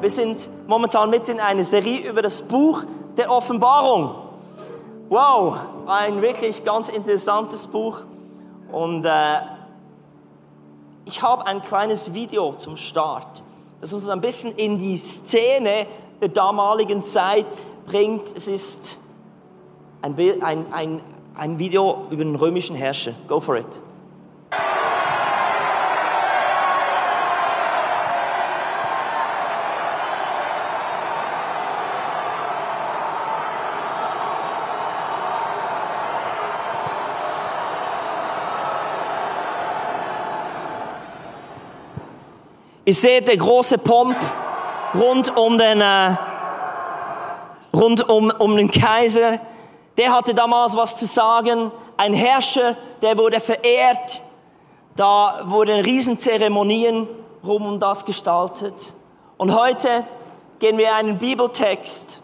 Wir sind momentan mitten in einer Serie über das Buch der Offenbarung. Wow, ein wirklich ganz interessantes Buch. Und äh, ich habe ein kleines Video zum Start, das uns ein bisschen in die Szene der damaligen Zeit bringt. Es ist ein, Bild, ein, ein, ein Video über den römischen Herrscher. Go for it. Ihr seht der große Pomp rund um den, äh, rund um, um den Kaiser. Der hatte damals was zu sagen. Ein Herrscher, der wurde verehrt. Da wurden Riesenzeremonien rum um das gestaltet. Und heute gehen wir einen Bibeltext,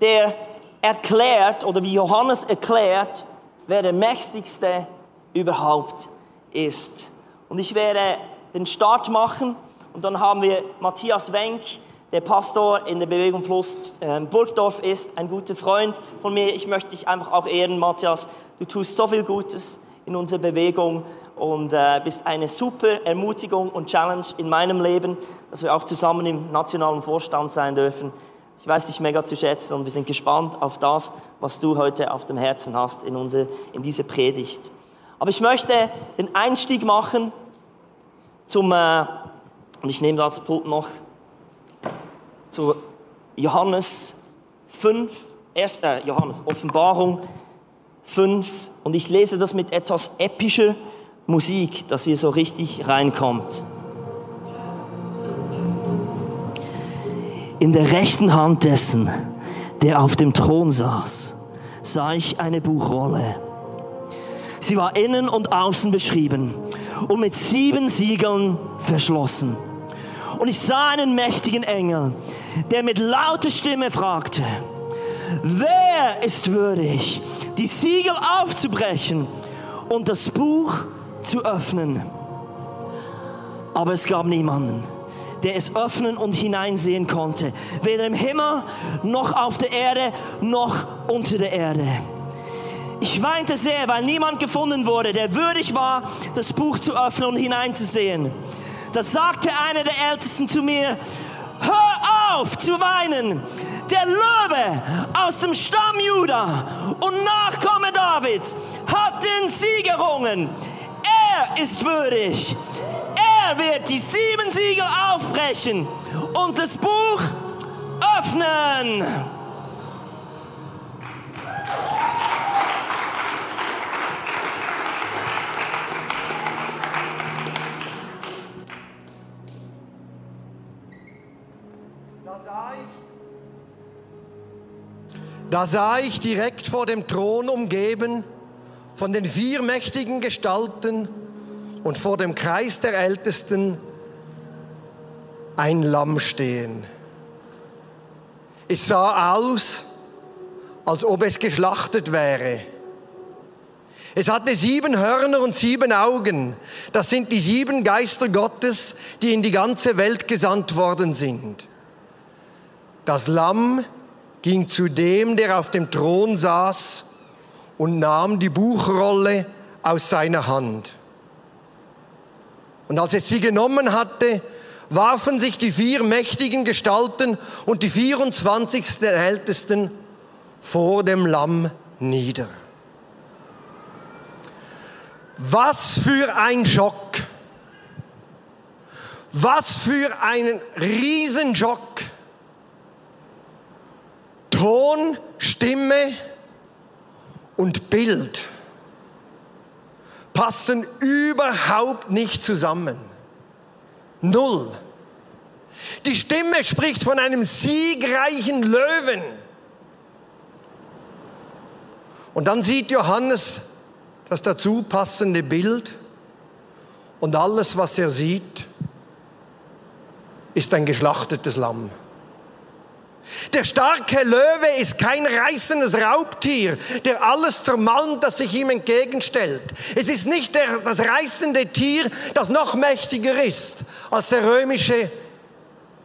der erklärt, oder wie Johannes erklärt, wer der mächtigste überhaupt ist. Und ich werde den Start machen und dann haben wir Matthias Wenk, der Pastor in der Bewegung Plus äh, Burgdorf ist, ein guter Freund von mir. Ich möchte dich einfach auch ehren, Matthias. Du tust so viel Gutes in unserer Bewegung und äh, bist eine super Ermutigung und Challenge in meinem Leben, dass wir auch zusammen im nationalen Vorstand sein dürfen. Ich weiß dich mega zu schätzen und wir sind gespannt auf das, was du heute auf dem Herzen hast in, unsere, in diese Predigt. Aber ich möchte den Einstieg machen zum äh, und ich nehme das Pult noch zu Johannes 5, erst, äh, Johannes, Offenbarung 5. Und ich lese das mit etwas epischer Musik, dass ihr so richtig reinkommt. In der rechten Hand dessen, der auf dem Thron saß, sah ich eine Buchrolle. Sie war innen und außen beschrieben und mit sieben Siegeln verschlossen. Und ich sah einen mächtigen Engel, der mit lauter Stimme fragte, wer ist würdig, die Siegel aufzubrechen und das Buch zu öffnen? Aber es gab niemanden, der es öffnen und hineinsehen konnte, weder im Himmel noch auf der Erde noch unter der Erde. Ich weinte sehr, weil niemand gefunden wurde, der würdig war, das Buch zu öffnen und hineinzusehen. Da sagte einer der Ältesten zu mir, hör auf zu weinen. Der Löwe aus dem Stamm Juda und Nachkomme Davids hat den Sieg errungen. Er ist würdig. Er wird die sieben Siegel aufbrechen und das Buch öffnen. Da sah ich direkt vor dem Thron umgeben von den vier mächtigen Gestalten und vor dem Kreis der Ältesten ein Lamm stehen. Es sah aus, als ob es geschlachtet wäre. Es hatte sieben Hörner und sieben Augen. Das sind die sieben Geister Gottes, die in die ganze Welt gesandt worden sind. Das Lamm ging zu dem, der auf dem Thron saß, und nahm die Buchrolle aus seiner Hand. Und als es sie genommen hatte, warfen sich die vier mächtigen Gestalten und die 24 Ältesten vor dem Lamm nieder. Was für ein Schock! Was für ein Riesenschock! Ton, Stimme und Bild passen überhaupt nicht zusammen. Null. Die Stimme spricht von einem siegreichen Löwen. Und dann sieht Johannes das dazu passende Bild und alles, was er sieht, ist ein geschlachtetes Lamm. Der starke Löwe ist kein reißendes Raubtier, der alles zermalmt, das sich ihm entgegenstellt. Es ist nicht der, das reißende Tier, das noch mächtiger ist als der römische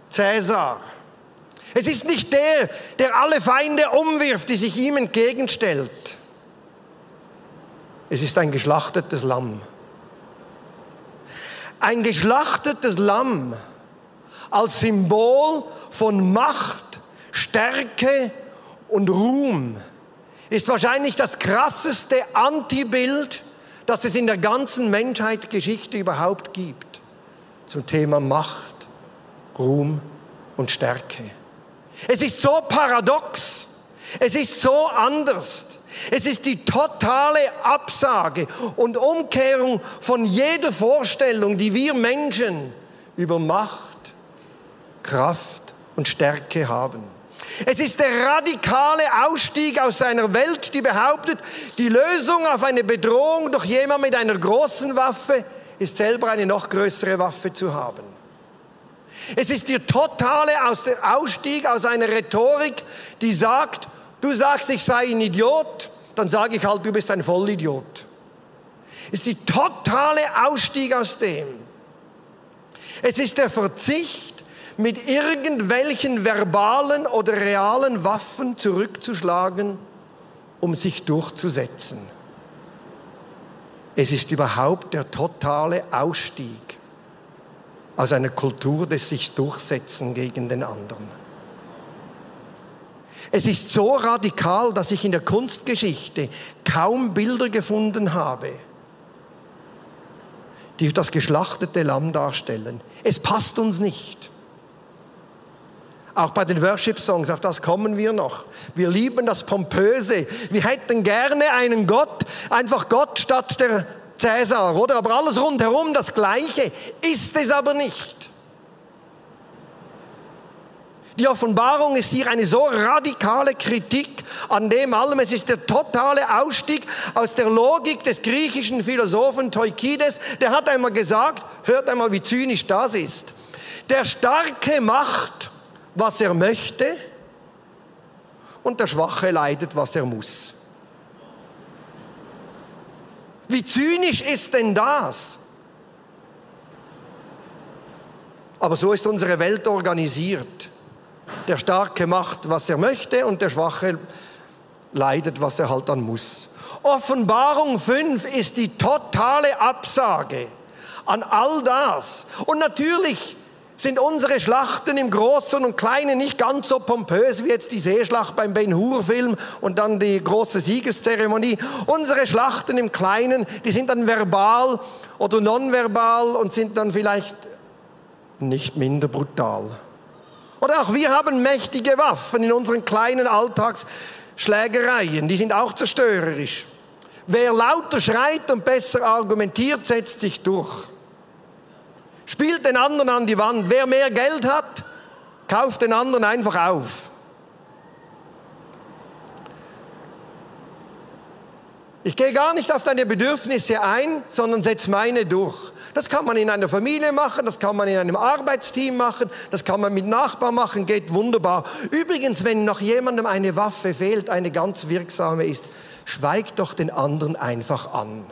Cäsar. Es ist nicht der, der alle Feinde umwirft, die sich ihm entgegenstellt. Es ist ein geschlachtetes Lamm. Ein geschlachtetes Lamm als Symbol von Macht, Stärke und Ruhm ist wahrscheinlich das krasseste Antibild, das es in der ganzen Menschheitsgeschichte überhaupt gibt zum Thema Macht, Ruhm und Stärke. Es ist so paradox, es ist so anders. Es ist die totale Absage und Umkehrung von jeder Vorstellung, die wir Menschen über Macht, Kraft und Stärke haben. Es ist der radikale Ausstieg aus einer Welt, die behauptet, die Lösung auf eine Bedrohung durch jemand mit einer großen Waffe ist selber eine noch größere Waffe zu haben. Es ist der totale Ausstieg aus einer Rhetorik, die sagt, du sagst, ich sei ein Idiot, dann sage ich halt, du bist ein Vollidiot. Es ist die totale Ausstieg aus dem. Es ist der Verzicht, mit irgendwelchen verbalen oder realen Waffen zurückzuschlagen, um sich durchzusetzen. Es ist überhaupt der totale Ausstieg aus einer Kultur des sich durchsetzen gegen den anderen. Es ist so radikal, dass ich in der Kunstgeschichte kaum Bilder gefunden habe, die das geschlachtete Lamm darstellen. Es passt uns nicht. Auch bei den Worship-Songs, auf das kommen wir noch. Wir lieben das Pompöse. Wir hätten gerne einen Gott, einfach Gott statt der Cäsar, oder? Aber alles rundherum das Gleiche. Ist es aber nicht. Die Offenbarung ist hier eine so radikale Kritik an dem allem. Es ist der totale Ausstieg aus der Logik des griechischen Philosophen Teukides. Der hat einmal gesagt, hört einmal, wie zynisch das ist. Der Starke macht, was er möchte und der Schwache leidet, was er muss. Wie zynisch ist denn das? Aber so ist unsere Welt organisiert. Der Starke macht, was er möchte und der Schwache leidet, was er halt dann muss. Offenbarung 5 ist die totale Absage an all das. Und natürlich sind unsere Schlachten im Großen und Kleinen nicht ganz so pompös wie jetzt die Seeschlacht beim Ben Hur-Film und dann die große Siegeszeremonie. Unsere Schlachten im Kleinen, die sind dann verbal oder nonverbal und sind dann vielleicht nicht minder brutal. Oder auch wir haben mächtige Waffen in unseren kleinen Alltagsschlägereien, die sind auch zerstörerisch. Wer lauter schreit und besser argumentiert, setzt sich durch. Spielt den anderen an die Wand. Wer mehr Geld hat, kauft den anderen einfach auf. Ich gehe gar nicht auf deine Bedürfnisse ein, sondern setze meine durch. Das kann man in einer Familie machen, das kann man in einem Arbeitsteam machen, das kann man mit Nachbarn machen, geht wunderbar. Übrigens, wenn noch jemandem eine Waffe fehlt, eine ganz wirksame ist, schweigt doch den anderen einfach an,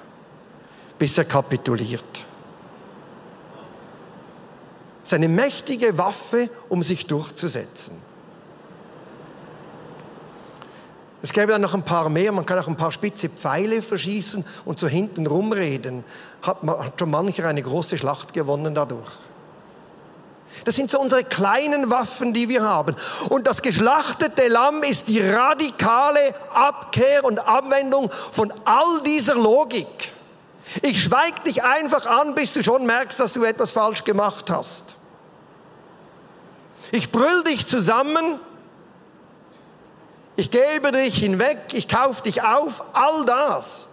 bis er kapituliert. Seine mächtige Waffe, um sich durchzusetzen. Es gäbe dann noch ein paar mehr, man kann auch ein paar spitze Pfeile verschießen und so hinten rumreden. Hat, hat schon mancher eine große Schlacht gewonnen dadurch. Das sind so unsere kleinen Waffen, die wir haben. Und das geschlachtete Lamm ist die radikale Abkehr und Abwendung von all dieser Logik. Ich schweig dich einfach an, bis du schon merkst, dass du etwas falsch gemacht hast. Ich brüll dich zusammen ich gebe dich hinweg, ich kaufe dich auf, all das.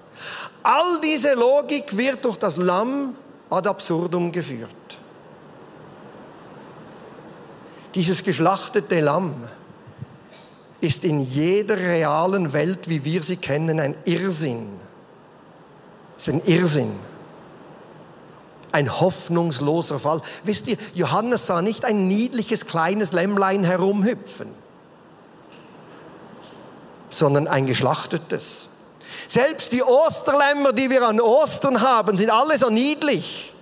All diese Logik wird durch das Lamm ad absurdum geführt. Dieses geschlachtete Lamm ist in jeder realen Welt, wie wir sie kennen, ein Irrsinn. Ist ein Irrsinn. Ein hoffnungsloser Fall. Wisst ihr, Johannes sah nicht ein niedliches kleines Lämmlein herumhüpfen sondern ein geschlachtetes. Selbst die Osterlämmer, die wir an Ostern haben, sind alle so niedlich.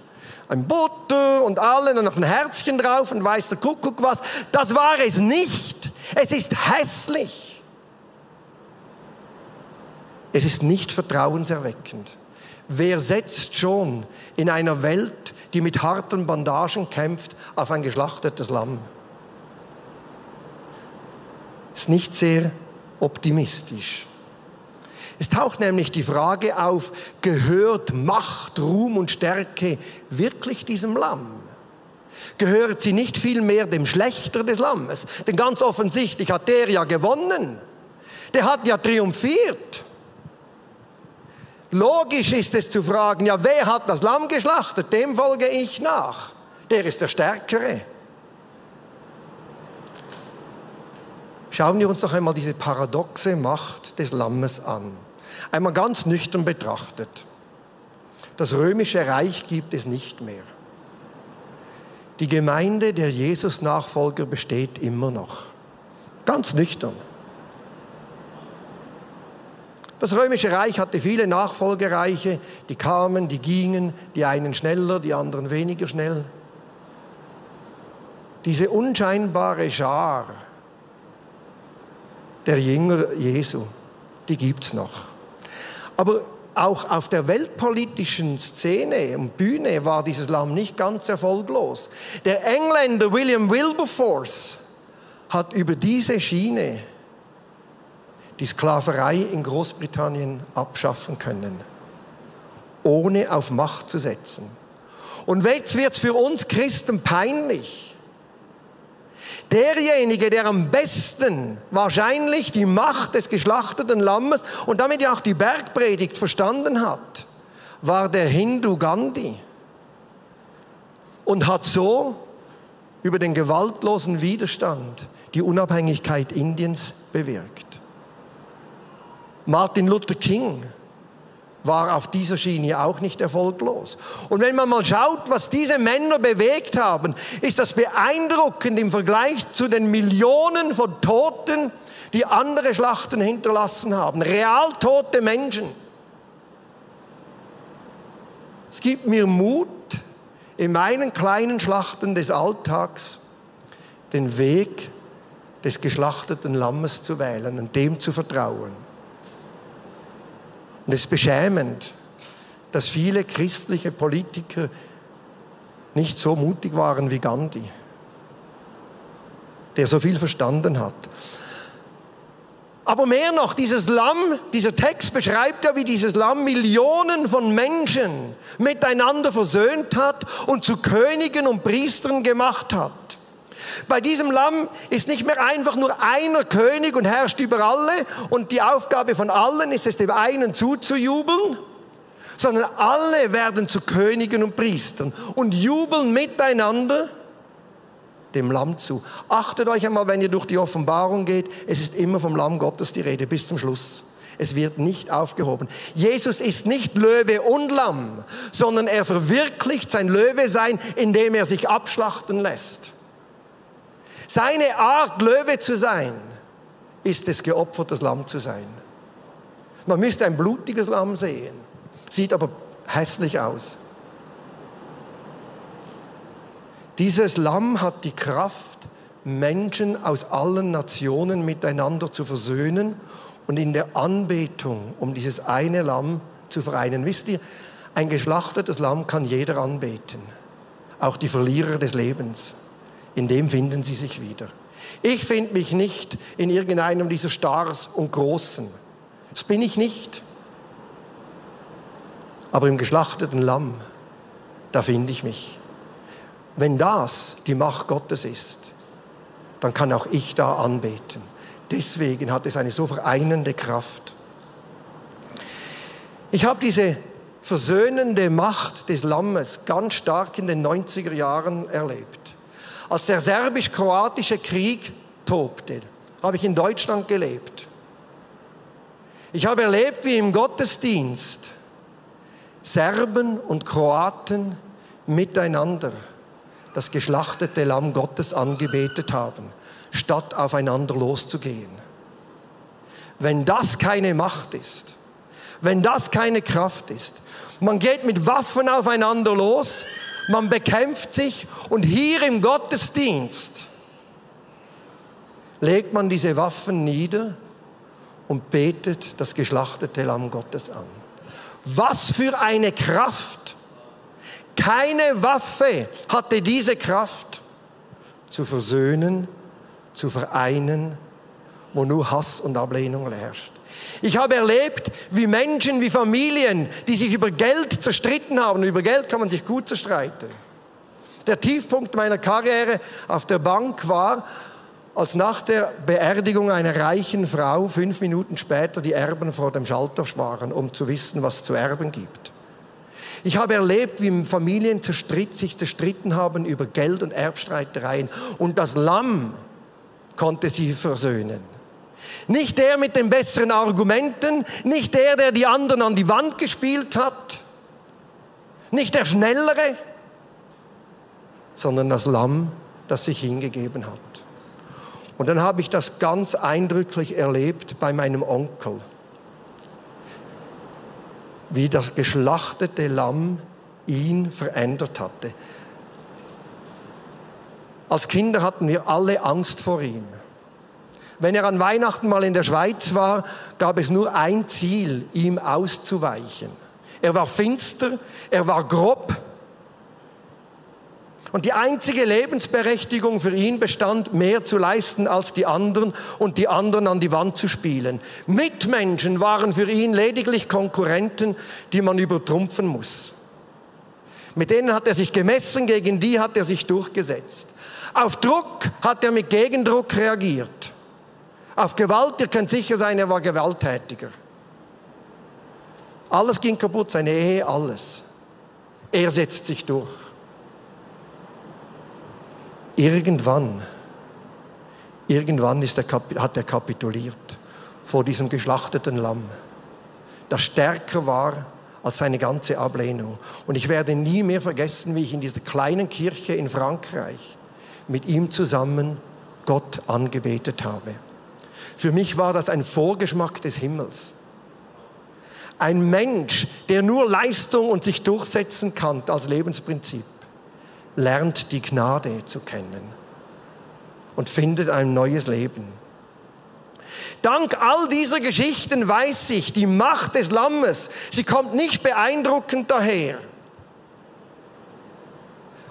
ein Butter und allen und noch ein Herzchen drauf und weiß der Kuckuck was. Das war es nicht. Es ist hässlich. Es ist nicht vertrauenserweckend. Wer setzt schon in einer Welt, die mit harten Bandagen kämpft, auf ein geschlachtetes Lamm? Ist nicht sehr optimistisch. Es taucht nämlich die Frage auf, gehört Macht, Ruhm und Stärke wirklich diesem Lamm? Gehört sie nicht vielmehr dem Schlechter des Lammes? Denn ganz offensichtlich hat der ja gewonnen. Der hat ja triumphiert. Logisch ist es zu fragen, ja, wer hat das Lamm geschlachtet? Dem folge ich nach. Der ist der Stärkere. Schauen wir uns noch einmal diese paradoxe Macht des Lammes an. Einmal ganz nüchtern betrachtet. Das römische Reich gibt es nicht mehr. Die Gemeinde der Jesus-Nachfolger besteht immer noch. Ganz nüchtern. Das römische Reich hatte viele Nachfolgereiche, die kamen, die gingen, die einen schneller, die anderen weniger schnell. Diese unscheinbare Schar der Jünger Jesu, die gibt's noch. Aber auch auf der weltpolitischen Szene und Bühne war dieses Lamm nicht ganz erfolglos. Der Engländer William Wilberforce hat über diese Schiene die Sklaverei in Großbritannien abschaffen können, ohne auf Macht zu setzen. Und jetzt wird es für uns Christen peinlich. Derjenige, der am besten wahrscheinlich die Macht des geschlachteten Lammes und damit ja auch die Bergpredigt verstanden hat, war der Hindu Gandhi und hat so über den gewaltlosen Widerstand die Unabhängigkeit Indiens bewirkt. Martin Luther King war auf dieser Schiene auch nicht erfolglos. Und wenn man mal schaut, was diese Männer bewegt haben, ist das beeindruckend im Vergleich zu den Millionen von Toten, die andere Schlachten hinterlassen haben. Real tote Menschen. Es gibt mir Mut, in meinen kleinen Schlachten des Alltags den Weg des geschlachteten Lammes zu wählen und dem zu vertrauen. Und es ist beschämend, dass viele christliche Politiker nicht so mutig waren wie Gandhi, der so viel verstanden hat. Aber mehr noch, dieses Lamm, dieser Text beschreibt ja, wie dieses Lamm Millionen von Menschen miteinander versöhnt hat und zu Königen und Priestern gemacht hat. Bei diesem Lamm ist nicht mehr einfach nur einer König und herrscht über alle und die Aufgabe von allen ist es, dem einen zuzujubeln, sondern alle werden zu Königen und Priestern und jubeln miteinander dem Lamm zu. Achtet euch einmal, wenn ihr durch die Offenbarung geht, es ist immer vom Lamm Gottes die Rede bis zum Schluss. Es wird nicht aufgehoben. Jesus ist nicht Löwe und Lamm, sondern er verwirklicht sein Löwe sein, indem er sich abschlachten lässt. Seine Art, Löwe zu sein, ist es, geopfertes Lamm zu sein. Man müsste ein blutiges Lamm sehen, sieht aber hässlich aus. Dieses Lamm hat die Kraft, Menschen aus allen Nationen miteinander zu versöhnen und in der Anbetung um dieses eine Lamm zu vereinen. Wisst ihr, ein geschlachtetes Lamm kann jeder anbeten, auch die Verlierer des Lebens in dem finden sie sich wieder. Ich finde mich nicht in irgendeinem dieser Stars und Großen. Das bin ich nicht. Aber im geschlachteten Lamm, da finde ich mich. Wenn das die Macht Gottes ist, dann kann auch ich da anbeten. Deswegen hat es eine so vereinende Kraft. Ich habe diese versöhnende Macht des Lammes ganz stark in den 90er Jahren erlebt. Als der serbisch-kroatische Krieg tobte, habe ich in Deutschland gelebt. Ich habe erlebt, wie im Gottesdienst Serben und Kroaten miteinander das geschlachtete Lamm Gottes angebetet haben, statt aufeinander loszugehen. Wenn das keine Macht ist, wenn das keine Kraft ist, man geht mit Waffen aufeinander los, man bekämpft sich und hier im Gottesdienst legt man diese Waffen nieder und betet das geschlachtete Lamm Gottes an. Was für eine Kraft! Keine Waffe hatte diese Kraft zu versöhnen, zu vereinen, wo nur Hass und Ablehnung herrscht. Ich habe erlebt, wie Menschen, wie Familien, die sich über Geld zerstritten haben. Über Geld kann man sich gut zerstreiten. Der Tiefpunkt meiner Karriere auf der Bank war, als nach der Beerdigung einer reichen Frau fünf Minuten später die Erben vor dem Schalter waren, um zu wissen, was zu erben gibt. Ich habe erlebt, wie Familien zerstritt, sich zerstritten haben über Geld und Erbstreitereien und das Lamm konnte sie versöhnen. Nicht der mit den besseren Argumenten, nicht der, der die anderen an die Wand gespielt hat, nicht der Schnellere, sondern das Lamm, das sich hingegeben hat. Und dann habe ich das ganz eindrücklich erlebt bei meinem Onkel, wie das geschlachtete Lamm ihn verändert hatte. Als Kinder hatten wir alle Angst vor ihm. Wenn er an Weihnachten mal in der Schweiz war, gab es nur ein Ziel, ihm auszuweichen. Er war finster, er war grob, und die einzige Lebensberechtigung für ihn bestand, mehr zu leisten als die anderen und die anderen an die Wand zu spielen. Mitmenschen waren für ihn lediglich Konkurrenten, die man übertrumpfen muss. Mit denen hat er sich gemessen, gegen die hat er sich durchgesetzt. Auf Druck hat er mit Gegendruck reagiert. Auf Gewalt, ihr könnt sicher sein, er war gewalttätiger. Alles ging kaputt, seine Ehe, alles. Er setzt sich durch. Irgendwann, irgendwann ist er, hat er kapituliert vor diesem geschlachteten Lamm, das stärker war als seine ganze Ablehnung. Und ich werde nie mehr vergessen, wie ich in dieser kleinen Kirche in Frankreich mit ihm zusammen Gott angebetet habe. Für mich war das ein Vorgeschmack des Himmels. Ein Mensch, der nur Leistung und sich durchsetzen kann als Lebensprinzip lernt die Gnade zu kennen und findet ein neues Leben. Dank all dieser Geschichten weiß ich, die Macht des Lammes, sie kommt nicht beeindruckend daher,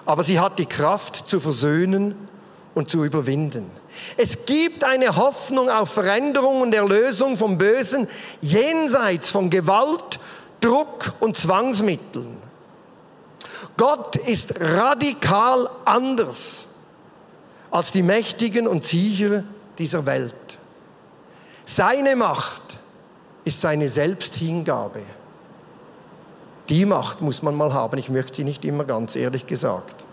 aber sie hat die Kraft zu versöhnen und zu überwinden. Es gibt eine Hoffnung auf Veränderung und Erlösung vom Bösen jenseits von Gewalt, Druck und Zwangsmitteln. Gott ist radikal anders als die Mächtigen und Sieger dieser Welt. Seine Macht ist seine Selbsthingabe. Die Macht muss man mal haben. Ich möchte sie nicht immer ganz ehrlich gesagt.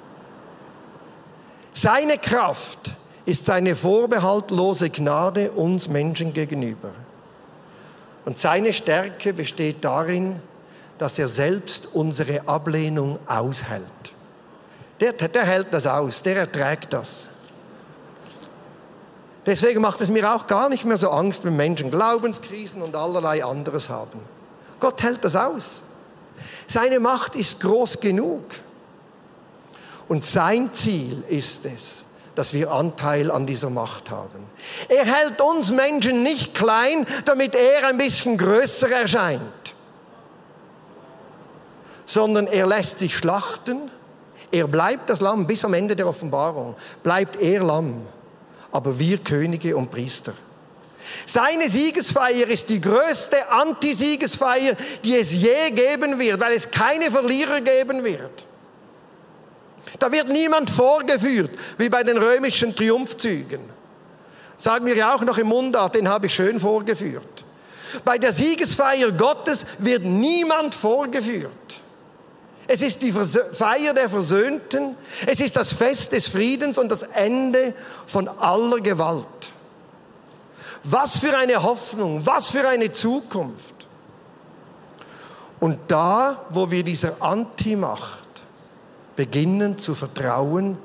Seine Kraft ist seine vorbehaltlose Gnade uns Menschen gegenüber. Und seine Stärke besteht darin, dass er selbst unsere Ablehnung aushält. Der, der hält das aus, der erträgt das. Deswegen macht es mir auch gar nicht mehr so Angst, wenn Menschen Glaubenskrisen und allerlei anderes haben. Gott hält das aus. Seine Macht ist groß genug. Und sein Ziel ist es, dass wir Anteil an dieser Macht haben. Er hält uns Menschen nicht klein, damit er ein bisschen größer erscheint sondern er lässt sich schlachten. Er bleibt das Lamm bis am Ende der Offenbarung. Bleibt er Lamm, aber wir Könige und Priester. Seine Siegesfeier ist die größte Antisiegesfeier, die es je geben wird, weil es keine Verlierer geben wird. Da wird niemand vorgeführt, wie bei den römischen Triumphzügen. Sagen wir ja auch noch im Mundart, den habe ich schön vorgeführt. Bei der Siegesfeier Gottes wird niemand vorgeführt. Es ist die Feier der Versöhnten. Es ist das Fest des Friedens und das Ende von aller Gewalt. Was für eine Hoffnung, was für eine Zukunft. Und da, wo wir dieser Antimacht beginnen zu vertrauen,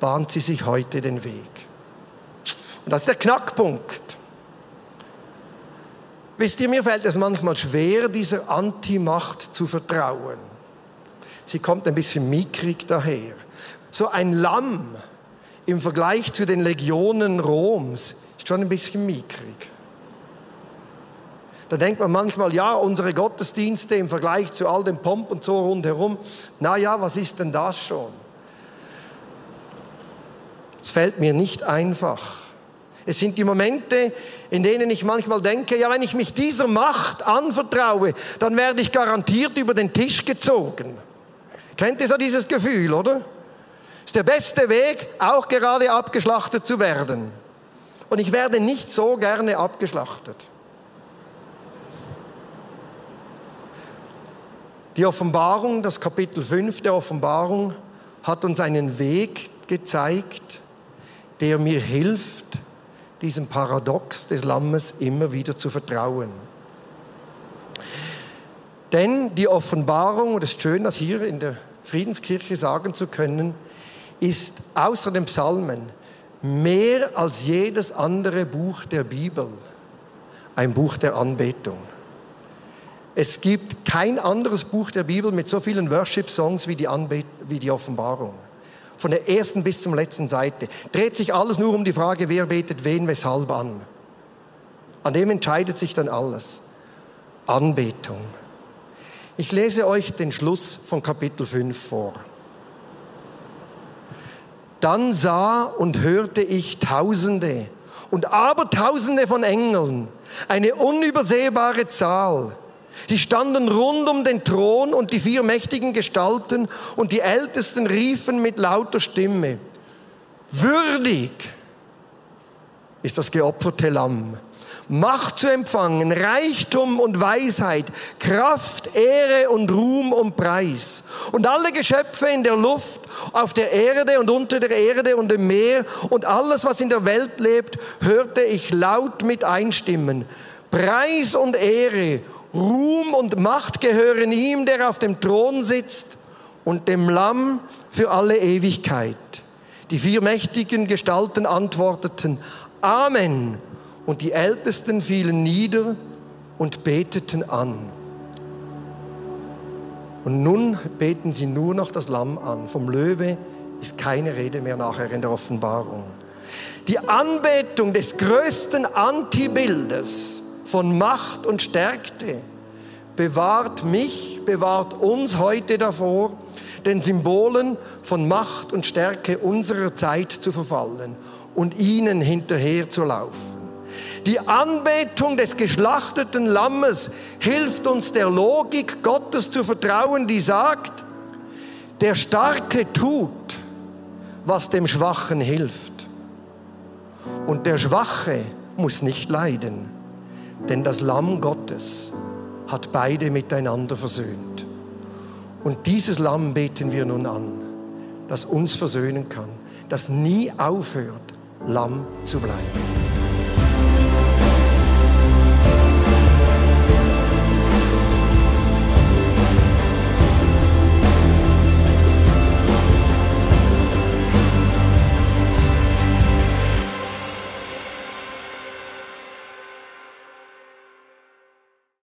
bahnt sie sich heute den Weg. Und das ist der Knackpunkt. Wisst ihr, mir fällt es manchmal schwer, dieser Antimacht zu vertrauen. sie kommt ein bisschen mickrig daher. So ein Lamm im Vergleich zu den Legionen Roms ist schon ein bisschen mickrig. Da denkt man manchmal, ja, unsere Gottesdienste im Vergleich zu all dem Pomp und so rundherum, na ja, was ist denn das schon? Es fällt mir nicht einfach. Es sind die Momente, in denen ich manchmal denke, ja, wenn ich mich dieser Macht anvertraue, dann werde ich garantiert über den Tisch gezogen. Kennt ihr so dieses Gefühl, oder? Ist der beste Weg, auch gerade abgeschlachtet zu werden. Und ich werde nicht so gerne abgeschlachtet. Die Offenbarung, das Kapitel 5 der Offenbarung, hat uns einen Weg gezeigt, der mir hilft, diesem Paradox des Lammes immer wieder zu vertrauen. Denn die Offenbarung, und es ist schön, das hier in der Friedenskirche sagen zu können, ist außer den Psalmen mehr als jedes andere Buch der Bibel ein Buch der Anbetung. Es gibt kein anderes Buch der Bibel mit so vielen Worship-Songs wie, die wie die Offenbarung. Von der ersten bis zum letzten Seite. Dreht sich alles nur um die Frage, wer betet wen, weshalb an. An dem entscheidet sich dann alles. Anbetung. Ich lese euch den Schluss von Kapitel 5 vor. Dann sah und hörte ich Tausende und Abertausende von Engeln, eine unübersehbare Zahl Sie standen rund um den Thron und die vier mächtigen Gestalten und die Ältesten riefen mit lauter Stimme, würdig ist das geopferte Lamm, Macht zu empfangen, Reichtum und Weisheit, Kraft, Ehre und Ruhm und Preis. Und alle Geschöpfe in der Luft, auf der Erde und unter der Erde und im Meer und alles, was in der Welt lebt, hörte ich laut mit einstimmen. Preis und Ehre Ruhm und Macht gehören ihm, der auf dem Thron sitzt und dem Lamm für alle Ewigkeit. Die vier mächtigen Gestalten antworteten, Amen. Und die Ältesten fielen nieder und beteten an. Und nun beten sie nur noch das Lamm an. Vom Löwe ist keine Rede mehr nachher in der Offenbarung. Die Anbetung des größten Antibildes von Macht und Stärke bewahrt mich, bewahrt uns heute davor, den Symbolen von Macht und Stärke unserer Zeit zu verfallen und ihnen hinterher zu laufen. Die Anbetung des geschlachteten Lammes hilft uns der Logik Gottes zu vertrauen, die sagt, der Starke tut, was dem Schwachen hilft. Und der Schwache muss nicht leiden denn das Lamm Gottes hat beide miteinander versöhnt. Und dieses Lamm beten wir nun an, das uns versöhnen kann, das nie aufhört, Lamm zu bleiben.